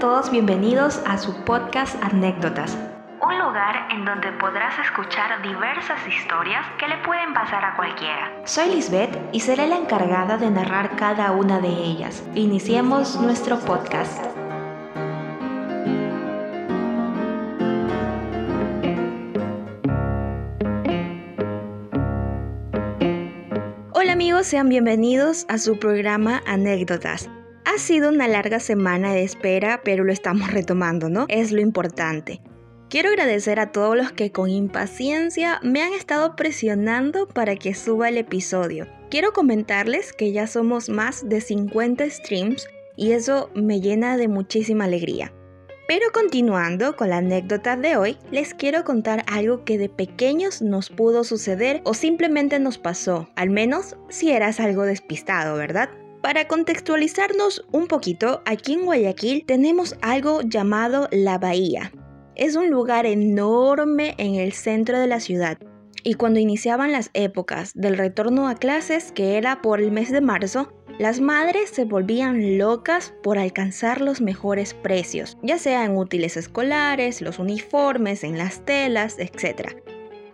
Todos bienvenidos a su podcast Anécdotas, un lugar en donde podrás escuchar diversas historias que le pueden pasar a cualquiera. Soy Lisbeth y seré la encargada de narrar cada una de ellas. Iniciemos nuestro podcast. Hola amigos, sean bienvenidos a su programa Anécdotas. Ha sido una larga semana de espera, pero lo estamos retomando, ¿no? Es lo importante. Quiero agradecer a todos los que con impaciencia me han estado presionando para que suba el episodio. Quiero comentarles que ya somos más de 50 streams y eso me llena de muchísima alegría. Pero continuando con la anécdota de hoy, les quiero contar algo que de pequeños nos pudo suceder o simplemente nos pasó, al menos si eras algo despistado, ¿verdad? Para contextualizarnos un poquito, aquí en Guayaquil tenemos algo llamado la Bahía. Es un lugar enorme en el centro de la ciudad. Y cuando iniciaban las épocas del retorno a clases, que era por el mes de marzo, las madres se volvían locas por alcanzar los mejores precios, ya sea en útiles escolares, los uniformes, en las telas, etc.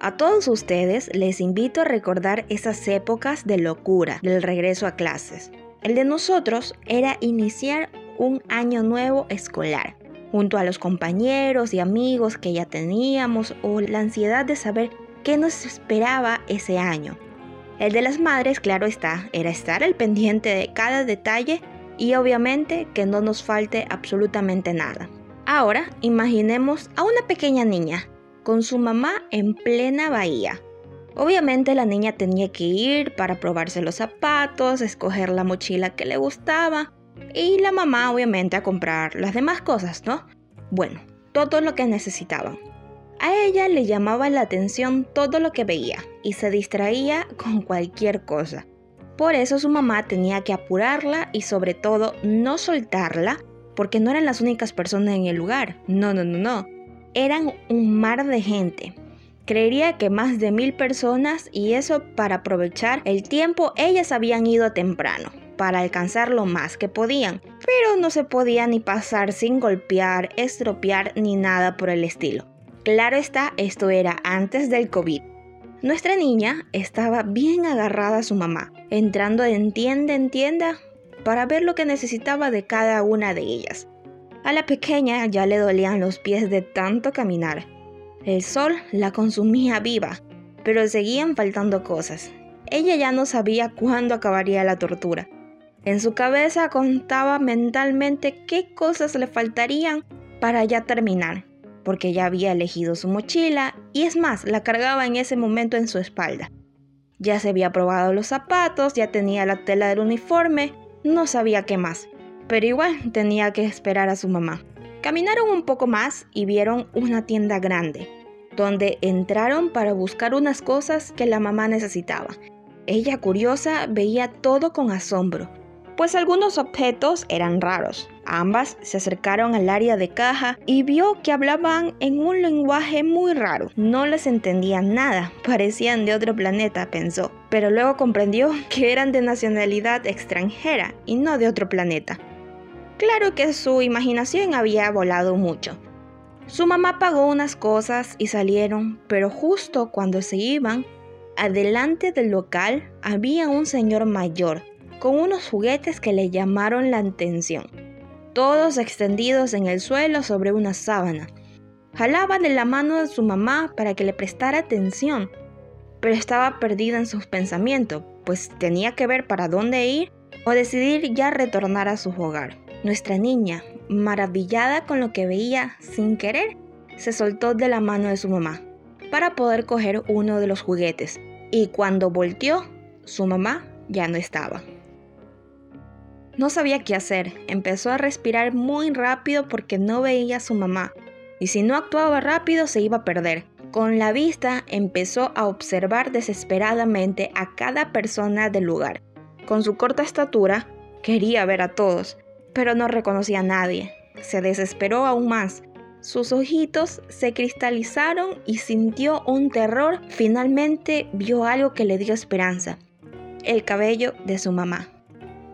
A todos ustedes les invito a recordar esas épocas de locura del regreso a clases. El de nosotros era iniciar un año nuevo escolar, junto a los compañeros y amigos que ya teníamos o la ansiedad de saber qué nos esperaba ese año. El de las madres, claro está, era estar al pendiente de cada detalle y obviamente que no nos falte absolutamente nada. Ahora imaginemos a una pequeña niña con su mamá en plena bahía. Obviamente la niña tenía que ir para probarse los zapatos, escoger la mochila que le gustaba y la mamá obviamente a comprar las demás cosas, ¿no? Bueno, todo lo que necesitaban. A ella le llamaba la atención todo lo que veía y se distraía con cualquier cosa. Por eso su mamá tenía que apurarla y sobre todo no soltarla porque no eran las únicas personas en el lugar. No, no, no, no. Eran un mar de gente. Creería que más de mil personas y eso para aprovechar el tiempo ellas habían ido temprano para alcanzar lo más que podían, pero no se podía ni pasar sin golpear, estropear ni nada por el estilo. Claro está, esto era antes del COVID. Nuestra niña estaba bien agarrada a su mamá, entrando en tienda en tienda para ver lo que necesitaba de cada una de ellas. A la pequeña ya le dolían los pies de tanto caminar. El sol la consumía viva, pero seguían faltando cosas. Ella ya no sabía cuándo acabaría la tortura. En su cabeza contaba mentalmente qué cosas le faltarían para ya terminar porque ya había elegido su mochila y es más, la cargaba en ese momento en su espalda. Ya se había probado los zapatos, ya tenía la tela del uniforme, no sabía qué más, pero igual tenía que esperar a su mamá. Caminaron un poco más y vieron una tienda grande, donde entraron para buscar unas cosas que la mamá necesitaba. Ella curiosa veía todo con asombro, pues algunos objetos eran raros, Ambas se acercaron al área de caja y vio que hablaban en un lenguaje muy raro. No les entendían nada, parecían de otro planeta, pensó, pero luego comprendió que eran de nacionalidad extranjera y no de otro planeta. Claro que su imaginación había volado mucho. Su mamá pagó unas cosas y salieron, pero justo cuando se iban, adelante del local había un señor mayor con unos juguetes que le llamaron la atención todos extendidos en el suelo sobre una sábana. Jalaba de la mano de su mamá para que le prestara atención, pero estaba perdida en sus pensamientos, pues tenía que ver para dónde ir o decidir ya retornar a su hogar. Nuestra niña, maravillada con lo que veía sin querer, se soltó de la mano de su mamá para poder coger uno de los juguetes, y cuando volteó, su mamá ya no estaba. No sabía qué hacer, empezó a respirar muy rápido porque no veía a su mamá, y si no actuaba rápido se iba a perder. Con la vista empezó a observar desesperadamente a cada persona del lugar. Con su corta estatura, quería ver a todos, pero no reconocía a nadie. Se desesperó aún más. Sus ojitos se cristalizaron y sintió un terror. Finalmente vio algo que le dio esperanza. El cabello de su mamá.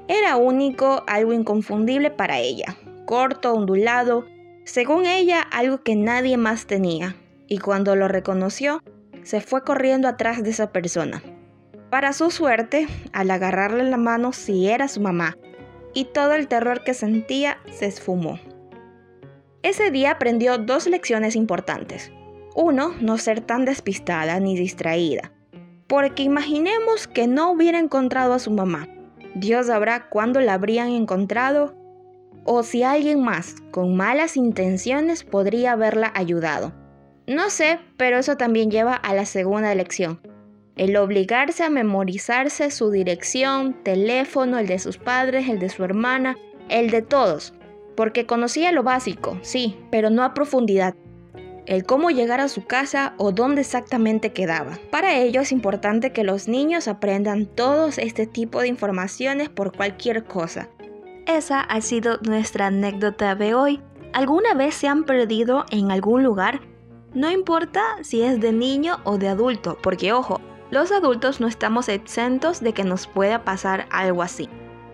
Era único, algo inconfundible para ella, corto, ondulado, según ella algo que nadie más tenía, y cuando lo reconoció, se fue corriendo atrás de esa persona. Para su suerte, al agarrarle la mano sí era su mamá, y todo el terror que sentía se esfumó. Ese día aprendió dos lecciones importantes. Uno, no ser tan despistada ni distraída. Porque imaginemos que no hubiera encontrado a su mamá. Dios sabrá cuándo la habrían encontrado o si alguien más con malas intenciones podría haberla ayudado. No sé, pero eso también lleva a la segunda lección. El obligarse a memorizarse su dirección, teléfono, el de sus padres, el de su hermana, el de todos. Porque conocía lo básico, sí, pero no a profundidad. El cómo llegar a su casa o dónde exactamente quedaba. Para ello es importante que los niños aprendan todos este tipo de informaciones por cualquier cosa. Esa ha sido nuestra anécdota de hoy. ¿Alguna vez se han perdido en algún lugar? No importa si es de niño o de adulto, porque ojo, los adultos no estamos exentos de que nos pueda pasar algo así.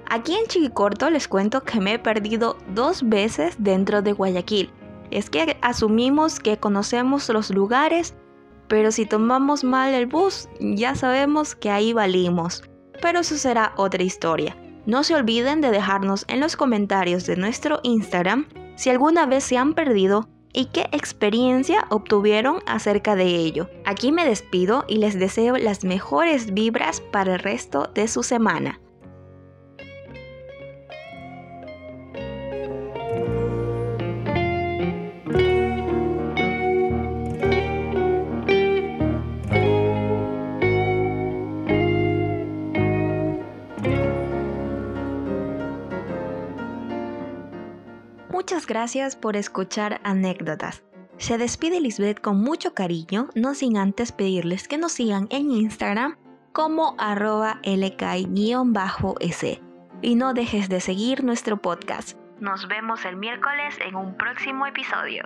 Aquí en Chiquicorto les cuento que me he perdido dos veces dentro de Guayaquil. Es que asumimos que conocemos los lugares, pero si tomamos mal el bus, ya sabemos que ahí valimos. Pero eso será otra historia. No se olviden de dejarnos en los comentarios de nuestro Instagram si alguna vez se han perdido y qué experiencia obtuvieron acerca de ello. Aquí me despido y les deseo las mejores vibras para el resto de su semana. Muchas gracias por escuchar anécdotas. Se despide Lisbeth con mucho cariño, no sin antes pedirles que nos sigan en Instagram como arroba lk-s. Y no dejes de seguir nuestro podcast. Nos vemos el miércoles en un próximo episodio.